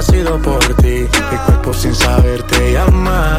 ha sido por ti. Mi cuerpo sin saber te llama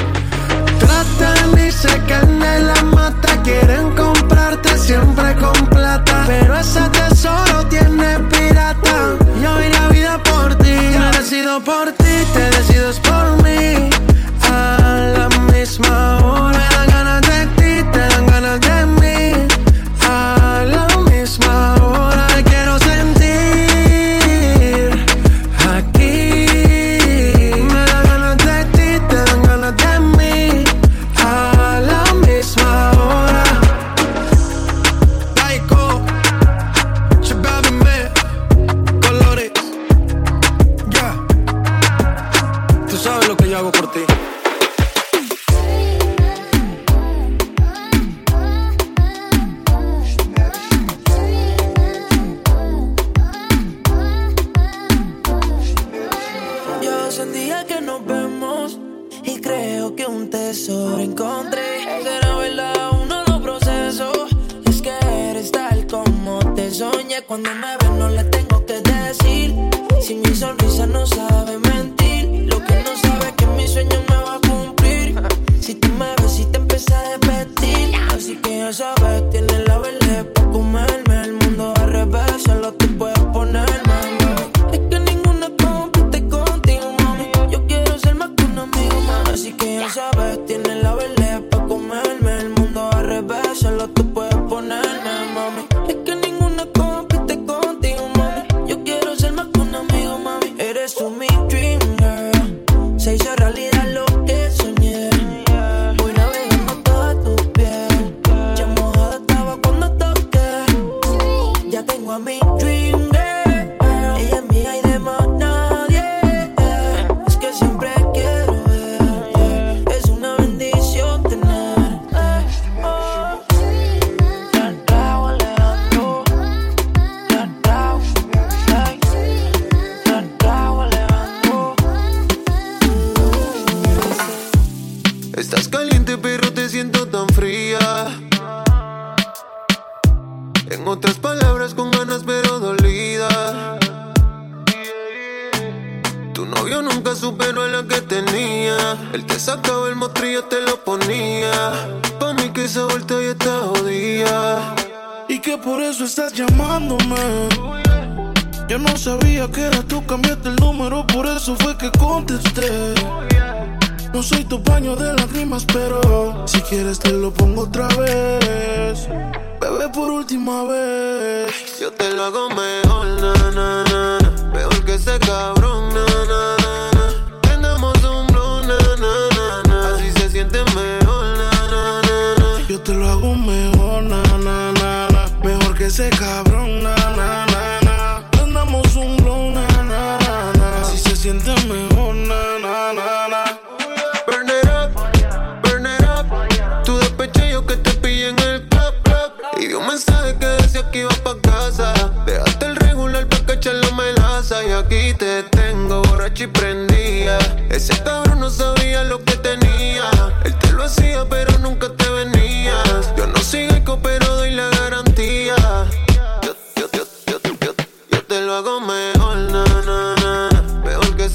Dream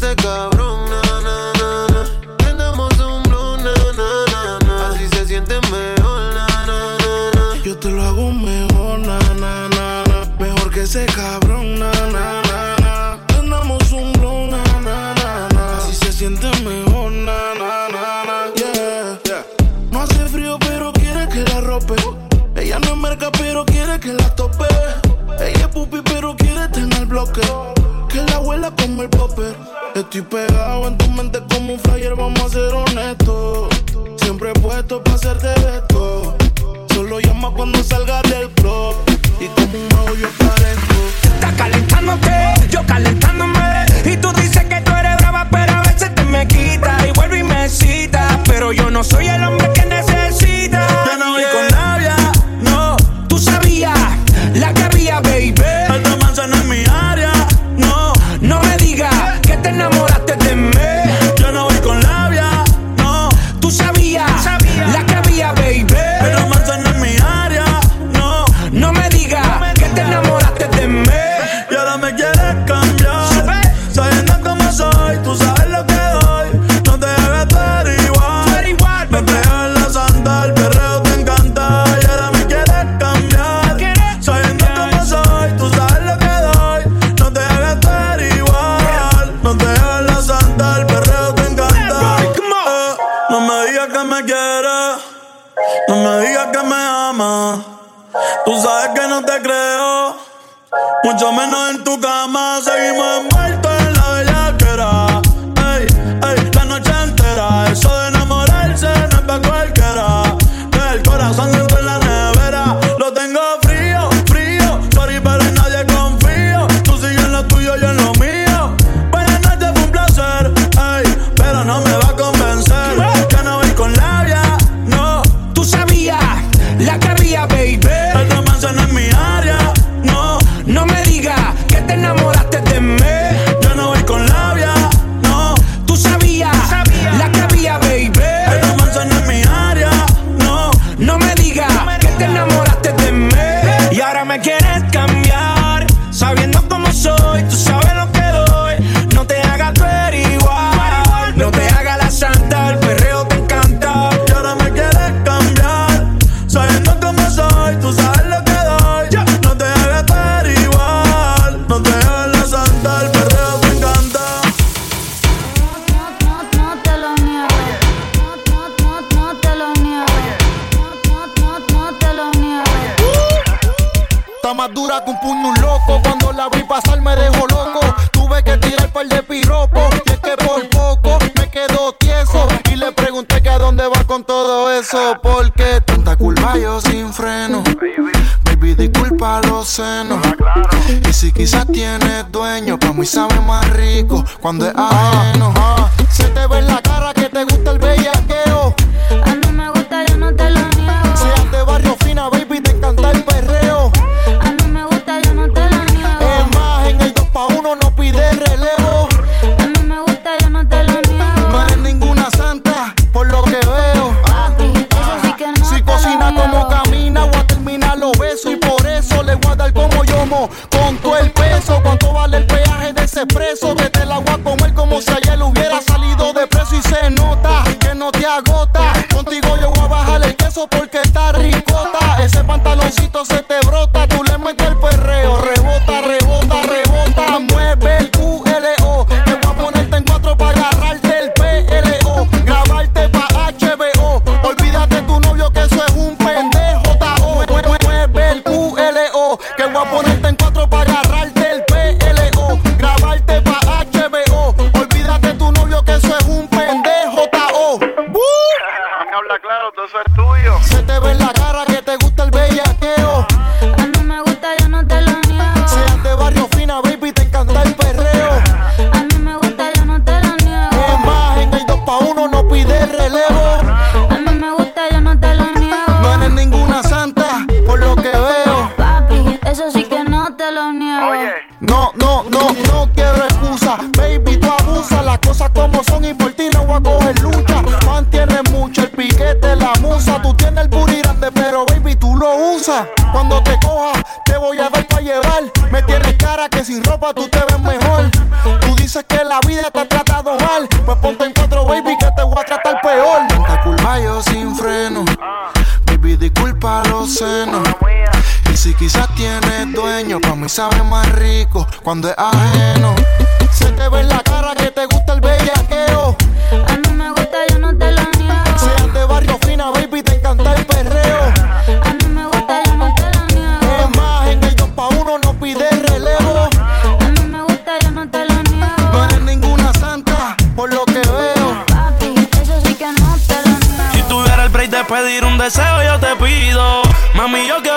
este cabrón, na, na, na, na. Prendamos un blue, na, na, na, na. Así se siente mejor, na, na, na, na. Yo te lo hago mejor, na, na, na, na. Mejor que ese cabrón, na, na, na, na. Prendamos un blue, na, na, na, na. Así se siente mejor, na, na, na, na. Yeah, yeah. No hace frío, pero quiere que la rope. Ella no es merca, pero quiere que la tope. Ella es pupi, pero quiere tener bloque el. Estoy pegado en tu mente Y si quizás tienes dueño, pues para mí sabe más rico cuando es ajeno. Con todo el peso, cuánto vale el peaje de ese expreso. Desde el agua a comer como si ayer hubiera salido de preso y se nota que no te agota. Contigo yo voy a bajar el queso porque sabe más rico cuando es ajeno. Se te ve en la cara que te gusta el bellaqueo. A mí me gusta, yo no te lo niego. Seas de barrio fina, baby, te encanta el perreo. A mí me gusta, yo no te lo niego. Es más, en el 2 pa' uno no pide relevo. A mí me gusta, yo no te lo No niego. eres ninguna santa, por lo que veo. Papi, eso sí que no te lo Si niego. tuviera el break de pedir un deseo, yo te pido. Mami, yo quiero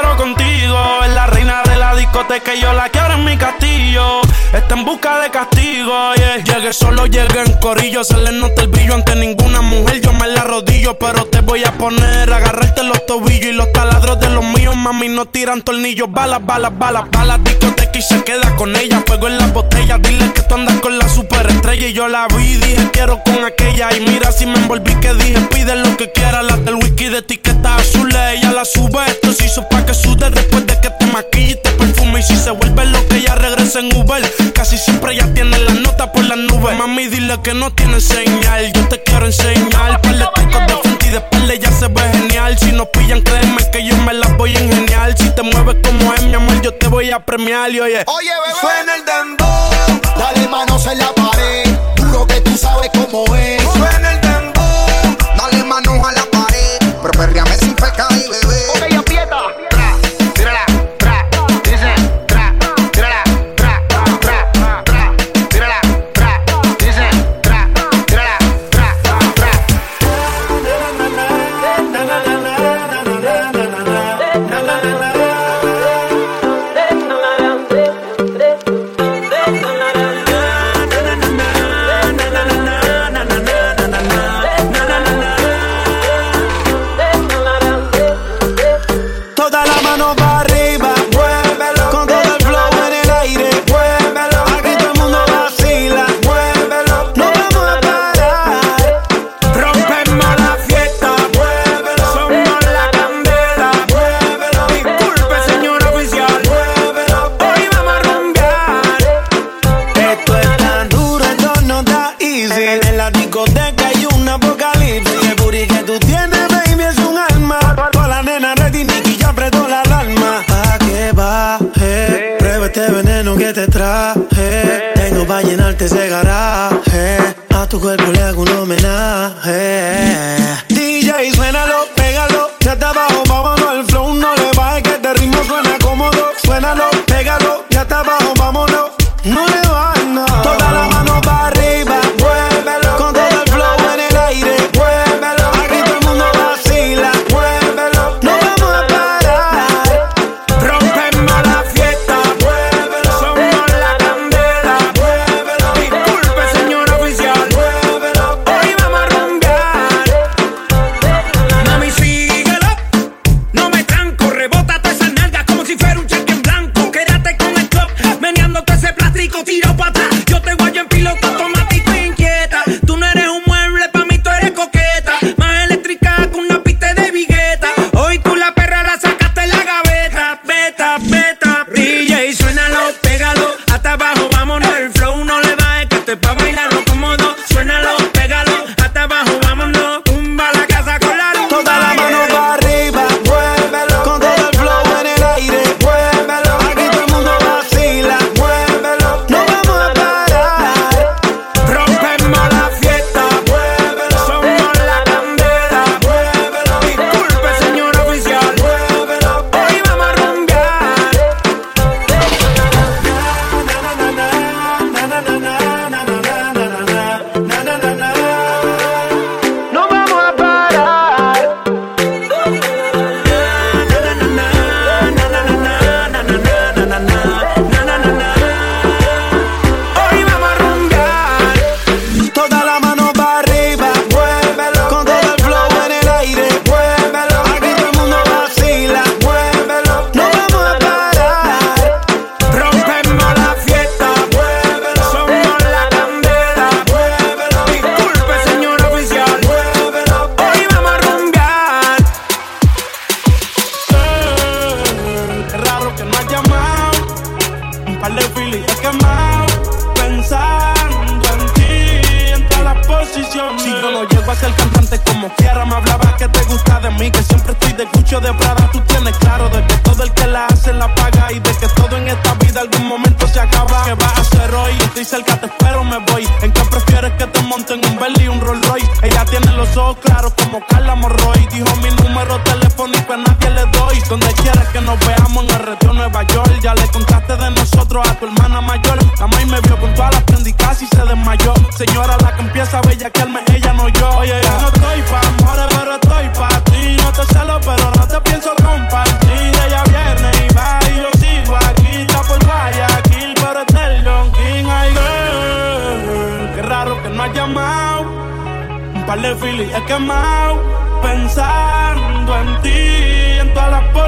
discoteca y yo la quiero en mi castillo. Está en busca de castigo, yeah. Llegué solo, llegué en corillo. Se le nota el brillo ante ninguna mujer. Yo me la rodillo, pero te voy a poner. Agarrarte los tobillos y los taladros de los míos. Mami, no tiran tornillos. Balas, balas, balas, balas. Discoteca y se queda con ella. Fuego en la botella. Dile que tú andas con la superestrella. Y yo la vi, dije quiero con aquella. Y mira si me envolví que dije pide lo que quiera. La del whisky de etiqueta azul. Ella la sube. Esto se hizo pa' que sude después de que te maquille y te Y si se vuelve lo que ella regresa en Uber. Casi siempre ya tiene la nota por las nubes. Mami, dile que no tiene señal. Yo te quiero enseñar. Par de tacos de frente y de espalda ya se ve genial. Si nos pillan, créeme que yo me las voy a ingeniar. Si te mueves como es, mi amor, yo te voy a premiar. Y oye, Oye, bebé. Suena el dembow. Dale manos en la pared. Duro que tú sabes cómo es. Suena el dembow. Dale manos a la pared, pero perreame sin pecado y bebé. Ok, aprieta.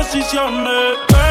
decisiones.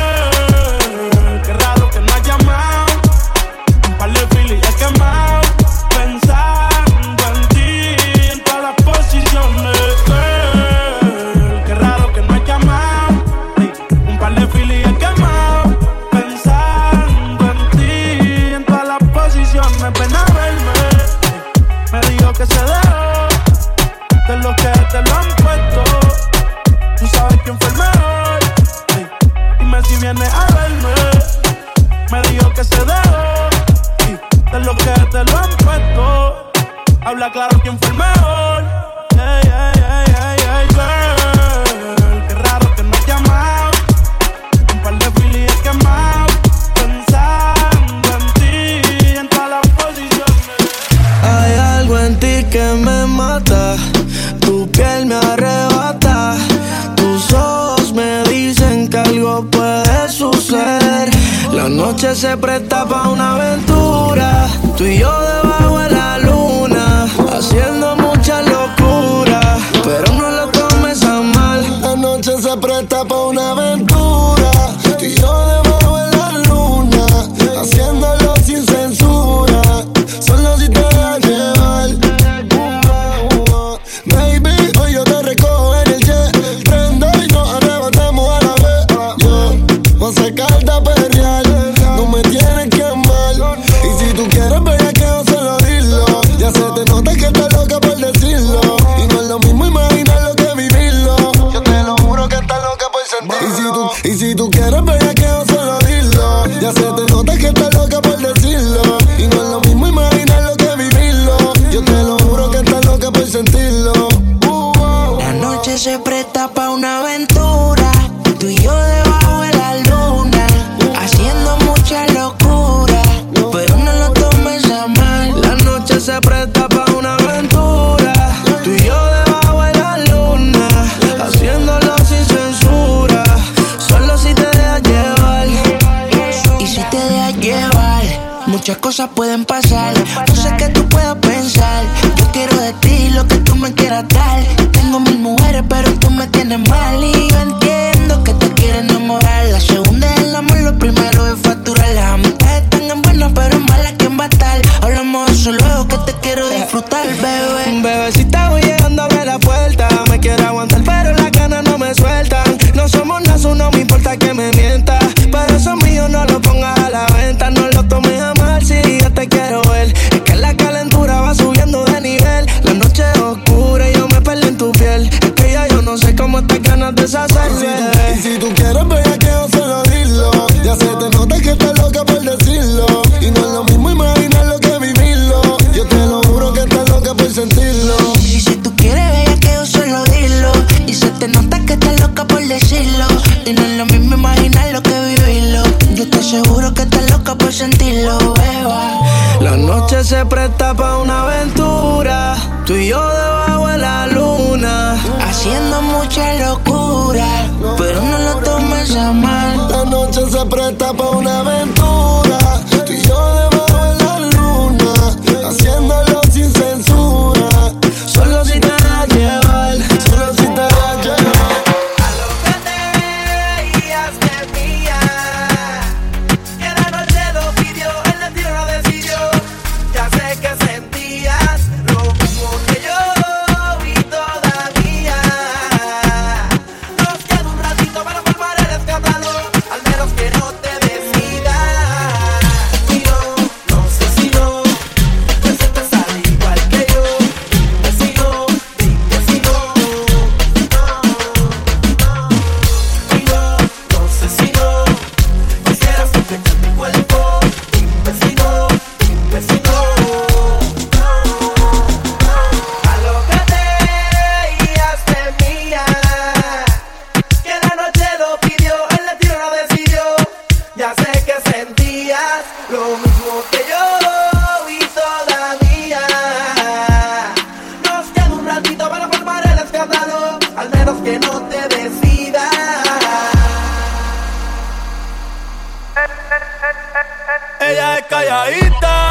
claro quién fue el mejor. Hey, hey, hey, girl. Qué raro que no te amado. Un par de filis quemado. Pensando en ti, en todas las posiciones. Hay algo en ti que me mata. Tu piel me arrebata. Tus ojos me dicen que algo puede suceder. La noche se presta tapa una calladita,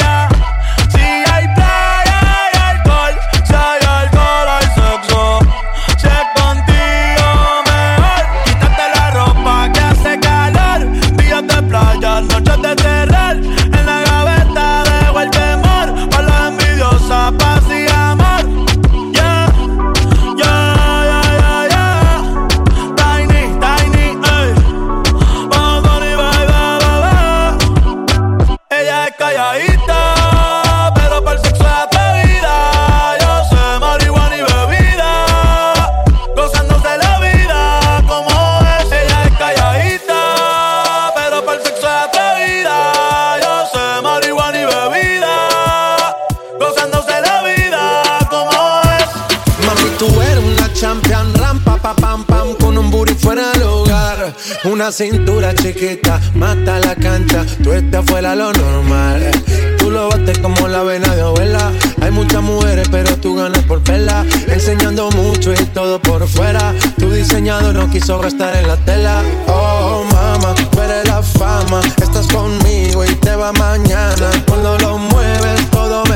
Una cintura chiquita, mata la cancha, tú estás fuera lo normal. Tú lo bates como la vena de abuela. Hay muchas mujeres, pero tú ganas por verla. Enseñando mucho y todo por fuera. Tu diseñador no quiso gastar en la tela. Oh, mama, tú eres la fama. Estás conmigo y te va mañana. Cuando lo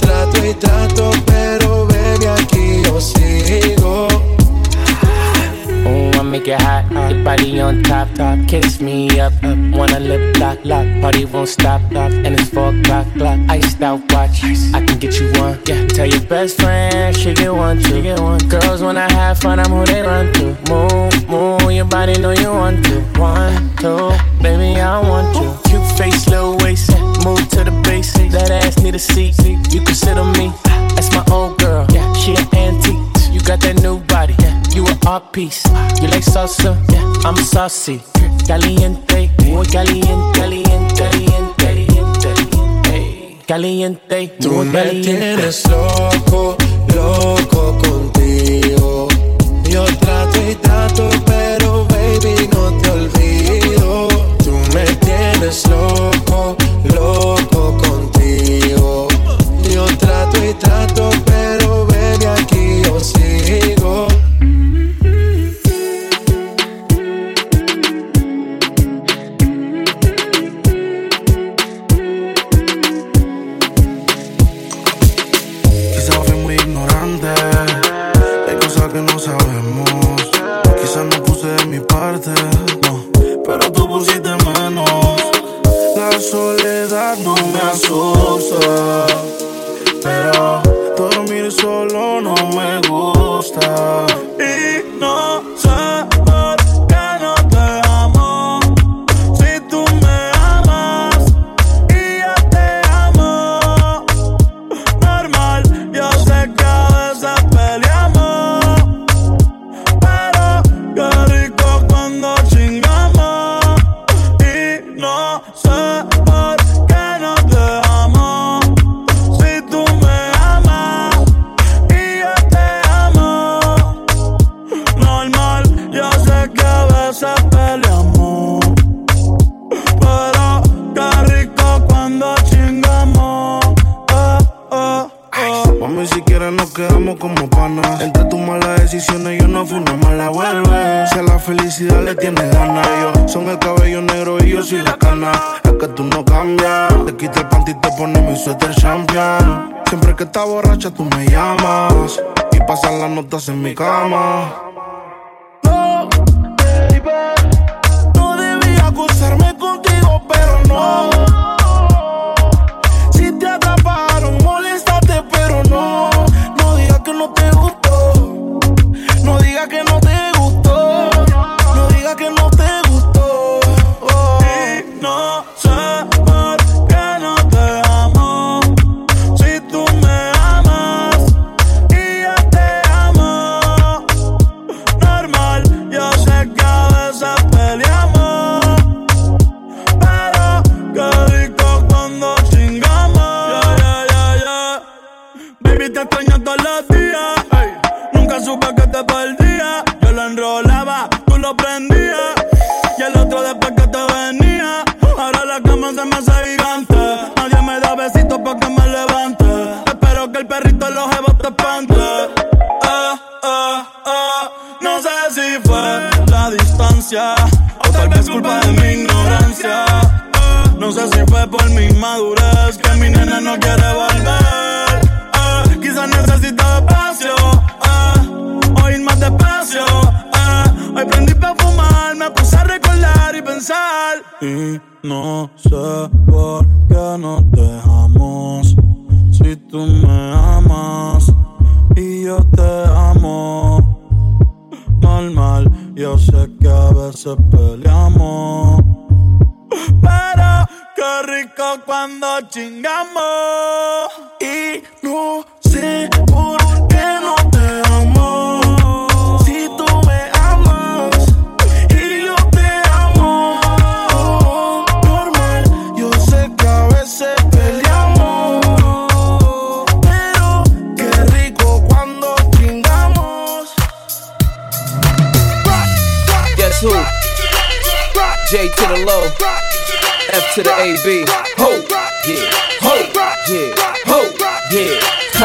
Trato y trato, pero baby, aquí yo sigo. Oh, I make it hot. Your body on top, top. Kiss me up, up. Wanna lip lock, lock. Party won't stop, stop. And it's four o'clock, clock. Iced out watch. I can get you one. Yeah. Tell your best friend she get one, she get one. Girls wanna have fun, I'm who they run to. Move, move. Your body know you want to. One, two, baby I want you. Cute face, little waist. Move to the basics. That ass need a seat. You can sit on me. That's my old girl. Yeah, she an antique. You got that new body. Yeah, you an art piece. You like salsa? Yeah, I'm saucy. Caliente, muy caliente, caliente, caliente, caliente. Caliente, Tú muy me caliente. tienes loco, loco contigo. Yo trato y trato, pero baby, no te olvido. Tú me tienes loco, loco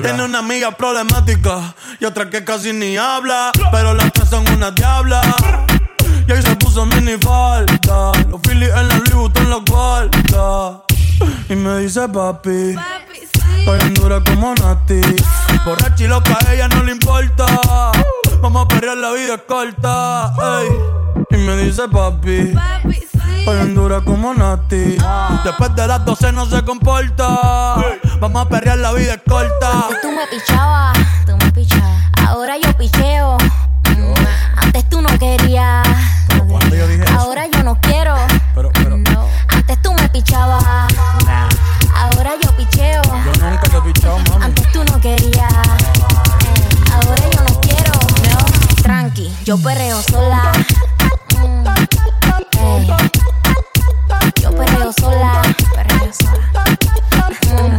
Tiene una amiga problemática y otra que casi ni habla. Pero las tres son una diabla. Y ahí se puso mini falta. Los Phillies en la Louis en la cuarta. Y me dice papi. papi sí. En dura como Nati. Borracha y a ella no le importa. Vamos a perder la vida corta. Y me dice papi. papi Hoy dura como Nati. Después de las 12 no se comporta. Vamos a perrear, la vida es corta. Y tú me pichabas, tú me pichabas. Ahora yo picheo. Mm, antes tú no querías. Yo dije Ahora yo no quiero. Pero, pero. Antes tú me pichabas. Ahora yo picheo. Yo nunca te pichado. Antes tú no querías. Ahora yo no quiero. Tranqui, yo perreo sola. Mm, eh perreo sola, perreo sola. Mm.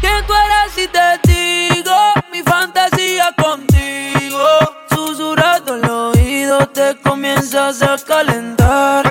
¿Quién tú si te digo mi fantasía contigo? Susurrando el oído te comienzas a calentar.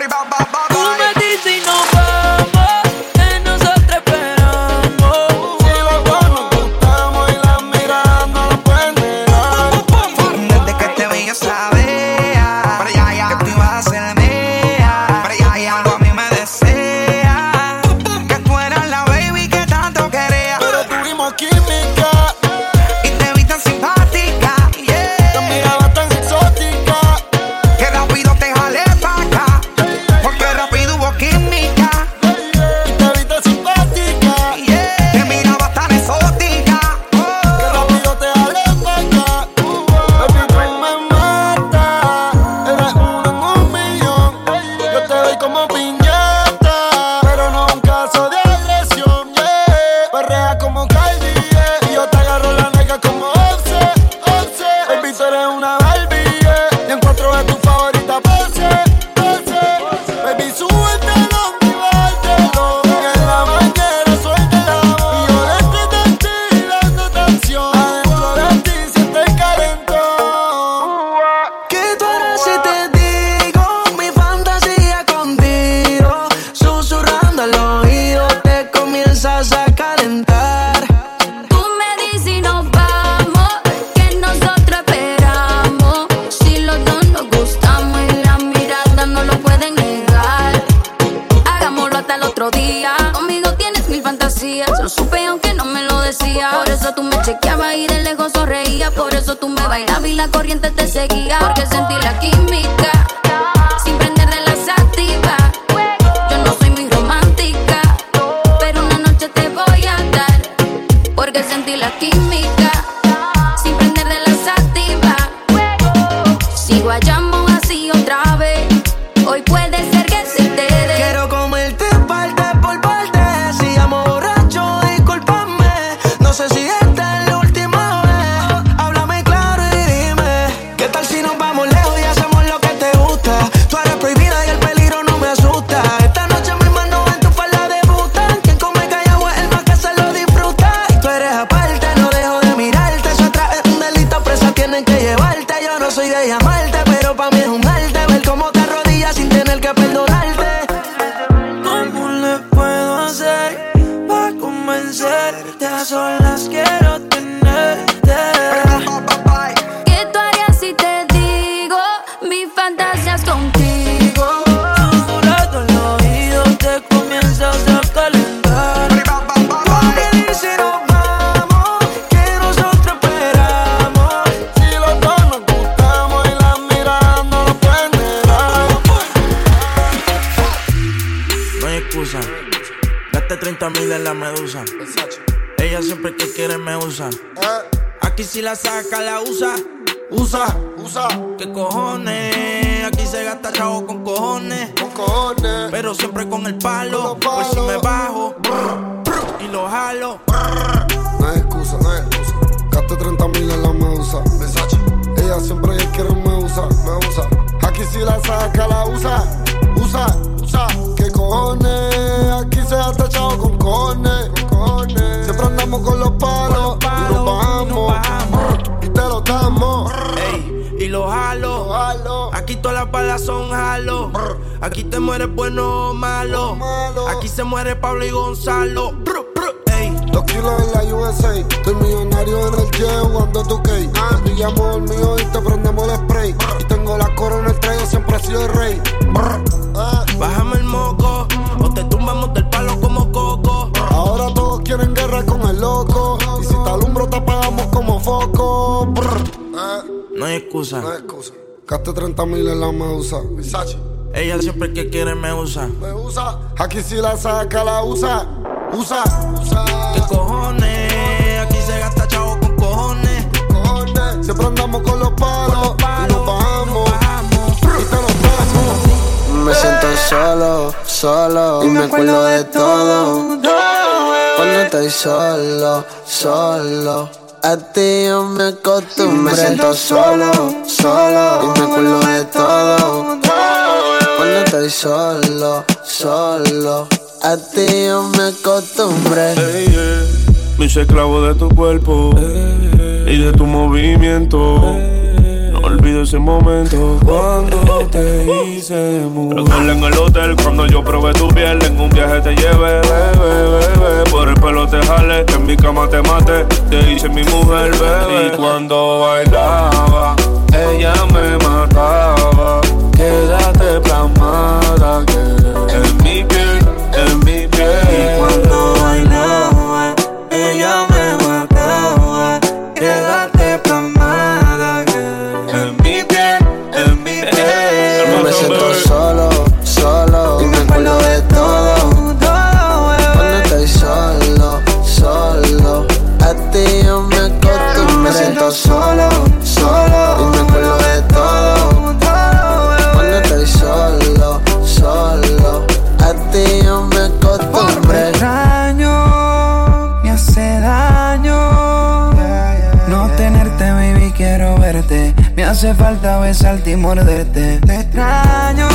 que llevarte. Yo no soy de llamarte, pero para mí es un arte ver cómo te arrodillas sin tener que perdonarte. ¿Cómo le puedo hacer para convencerte? A solas quiero si la saca, la usa. Usa, usa. ¿Qué cojones? Aquí se gasta chavo con cojones. Con cojones. Pero siempre con el palo. Pues si me bajo y lo jalo. No hay excusa, no hay excusa. Gaste 30 mil en la medusa. Ella siempre quiere me usa, me usa. Aquí si la saca, la. Usa, son jalo. Aquí te mueres bueno o malo. Aquí se muere Pablo y Gonzalo. Dos kilos en la USA. Estoy millonario en el jet jugando tu. Te pillamos el mío y te prendemos el spray. Y tengo la corona, el traigo siempre he sido el rey. Ah. Bájame el moco. O te tumbamos del palo como coco. Ahora todos quieren guerra con el loco. Y si te alumbro, te apagamos como foco. Ah. No hay excusa. No hay excusa. Gaste 30 mil en la medusa. Versace. Ella siempre que quiere me usa. Me usa. Aquí si la saca, la usa. Usa, usa. ¿Qué cojones? Aquí se gasta chavo con cojones. Cojones. Siempre andamos con los palos. y nos bajamos. Y te los damos. Me siento solo, solo. Y me acuerdo de todo. Cuando estoy solo, solo. A ti yo me acostumbré. Me siento solo, solo. Y me acuerdo de todo. Cuando estoy solo, solo. A ti yo me acostumbré. Yeah. Me hice esclavo de tu cuerpo y de tu movimiento. Olvido ese momento cuando te hice mujer. En el hotel cuando yo probé tu piel. En un viaje te llevé, bebé, bebé. Por el pelo te jale, en mi cama te mate. Te hice mi mujer, bebé. Y cuando bailaba, ella me mataba. Quédate plasmada hace falta besarte y morderte. Te extraño,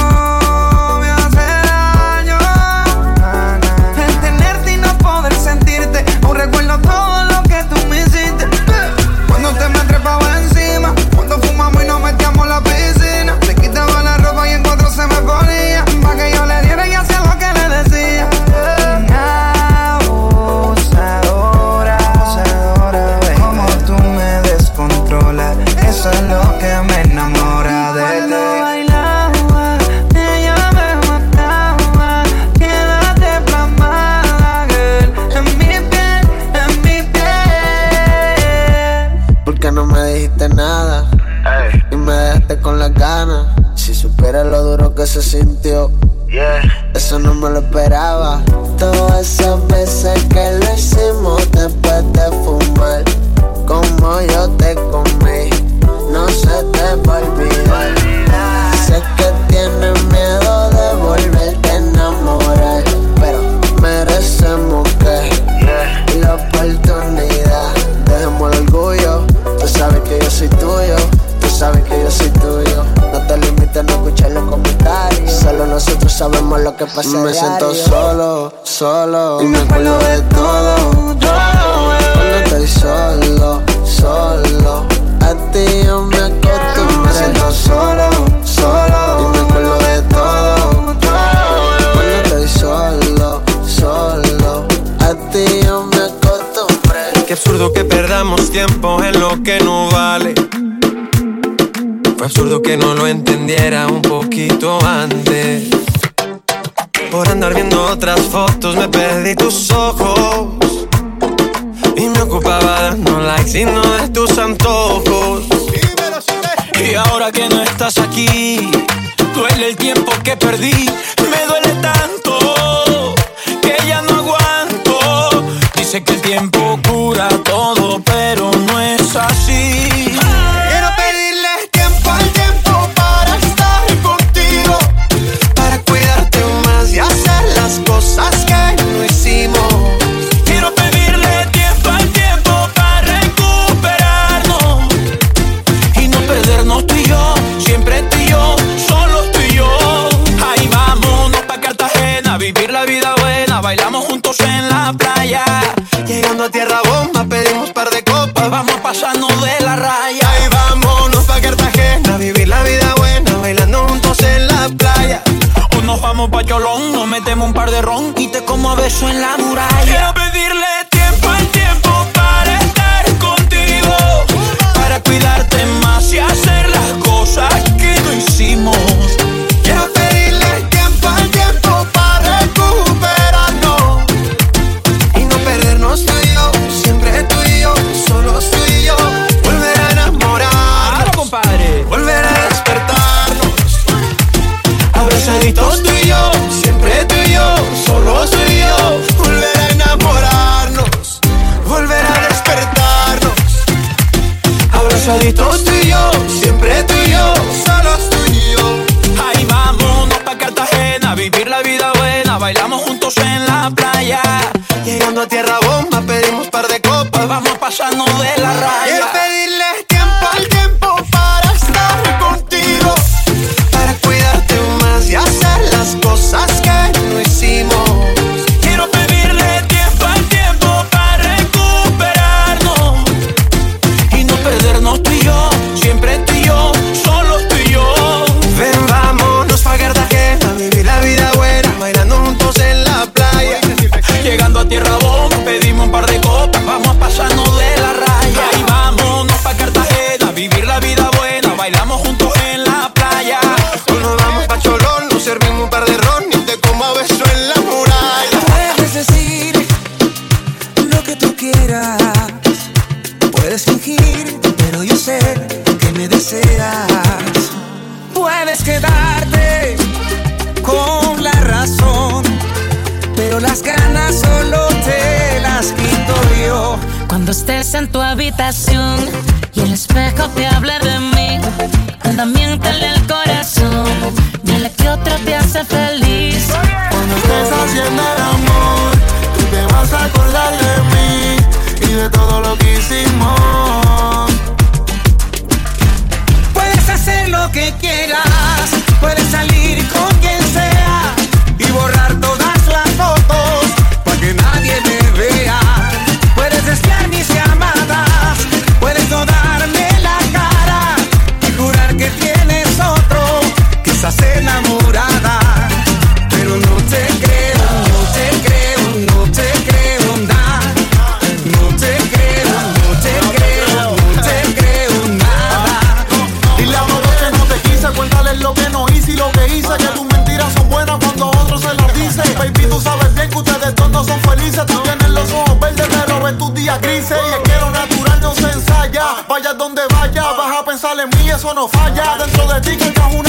preocupaba no like, sino de tus antojos. Y ahora que no estás aquí, duele el tiempo que perdí, me duele tanto que ya no aguanto. Dice que el tiempo cura When I. lo que hice, que tus mentiras son buenas cuando otros se las dicen. Baby, tú sabes bien que ustedes dos no son felices. Tú tienes los ojos verdes, pero ves tus días grises. Y es que lo natural no se ensaya. Vaya donde vaya, vas a pensar en mí, eso no falla. Dentro de ti que una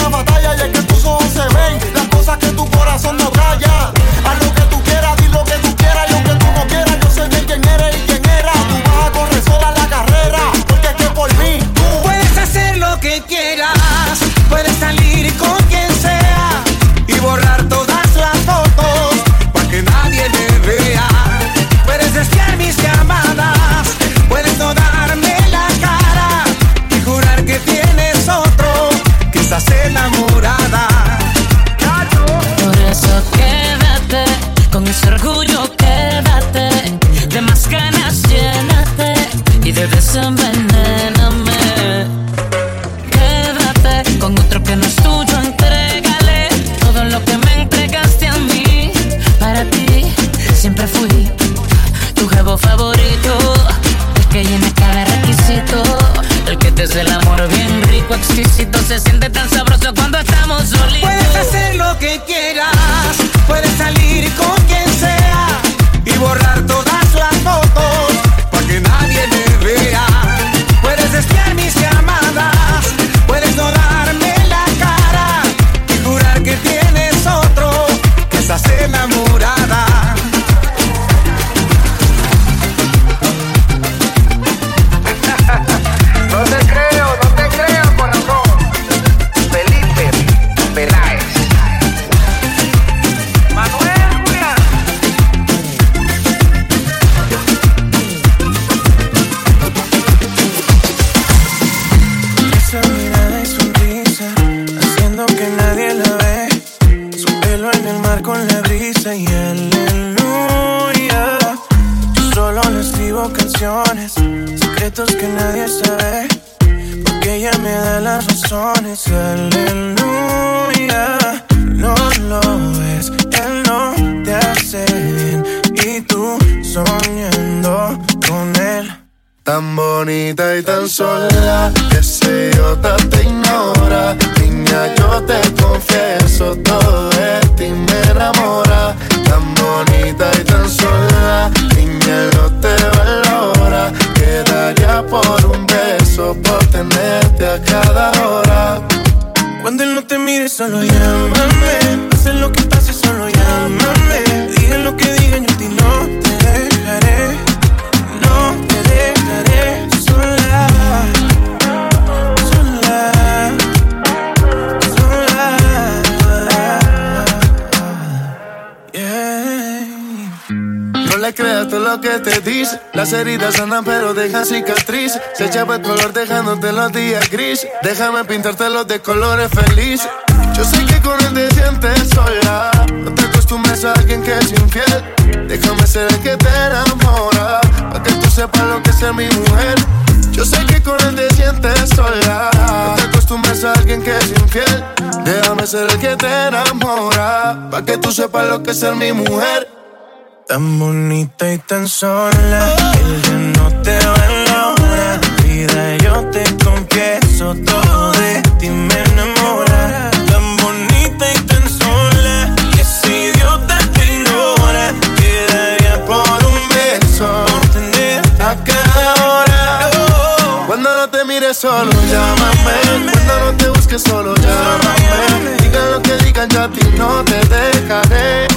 Las heridas sanan pero dejan cicatriz. Se echaba el color dejándote los días gris. Déjame pintarte los de colores feliz. Yo sé que con él te sientes sola. No te acostumbres a alguien que es infiel. Déjame ser el que te enamora. Pa' que tú sepas lo que es ser mi mujer. Yo sé que con él te sientes sola. No te acostumbres a alguien que es infiel. Déjame ser el que te enamora. Pa' que tú sepas lo que es ser mi mujer. Tan bonita y tan sola. solo llámame. Cuando no te busques, solo llámame. Diga lo que digan, yo a ti no te dejaré.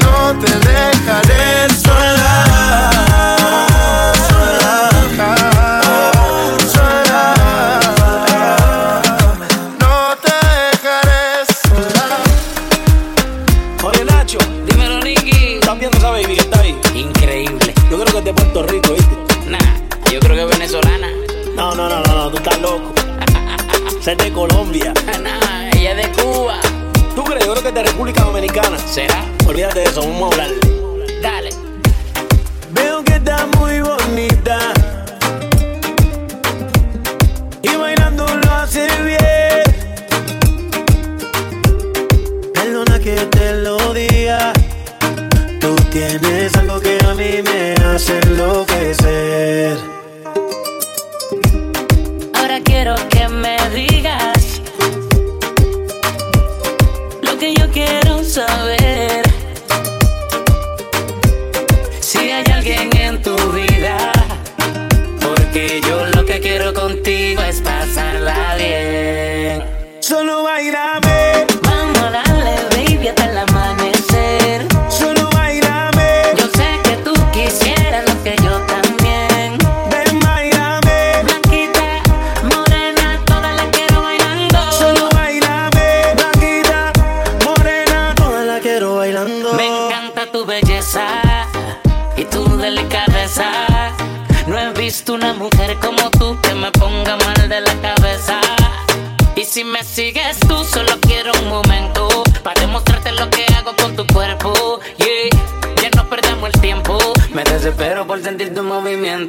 No te dejaré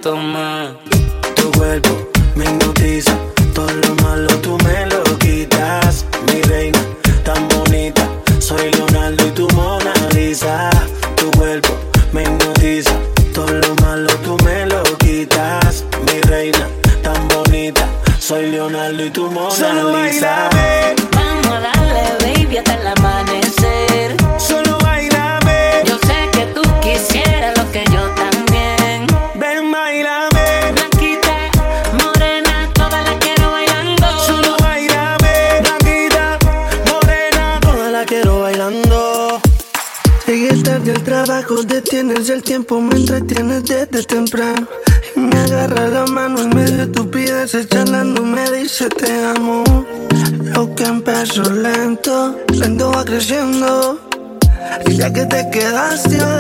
tomar. still